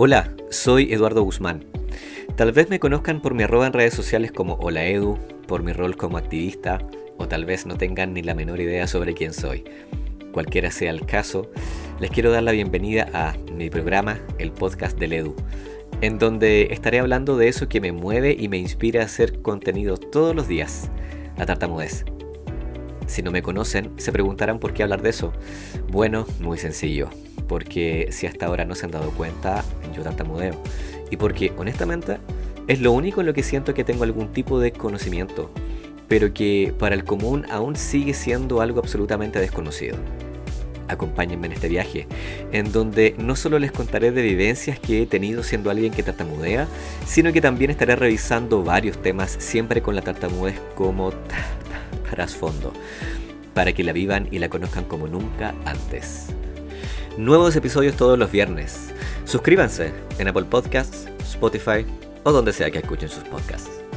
Hola, soy Eduardo Guzmán. Tal vez me conozcan por mi arroba en redes sociales como Hola Edu, por mi rol como activista, o tal vez no tengan ni la menor idea sobre quién soy. Cualquiera sea el caso, les quiero dar la bienvenida a mi programa, el podcast del Edu, en donde estaré hablando de eso que me mueve y me inspira a hacer contenido todos los días, la tartamudez. Si no me conocen, se preguntarán por qué hablar de eso. Bueno, muy sencillo, porque si hasta ahora no se han dado cuenta, yo tartamudeo. Y porque, honestamente, es lo único en lo que siento que tengo algún tipo de conocimiento, pero que para el común aún sigue siendo algo absolutamente desconocido. Acompáñenme en este viaje, en donde no solo les contaré de vivencias que he tenido siendo alguien que tartamudea, sino que también estaré revisando varios temas siempre con la tartamudez como trasfondo, para que la vivan y la conozcan como nunca antes. Nuevos episodios todos los viernes. Suscríbanse en Apple Podcasts, Spotify o donde sea que escuchen sus podcasts.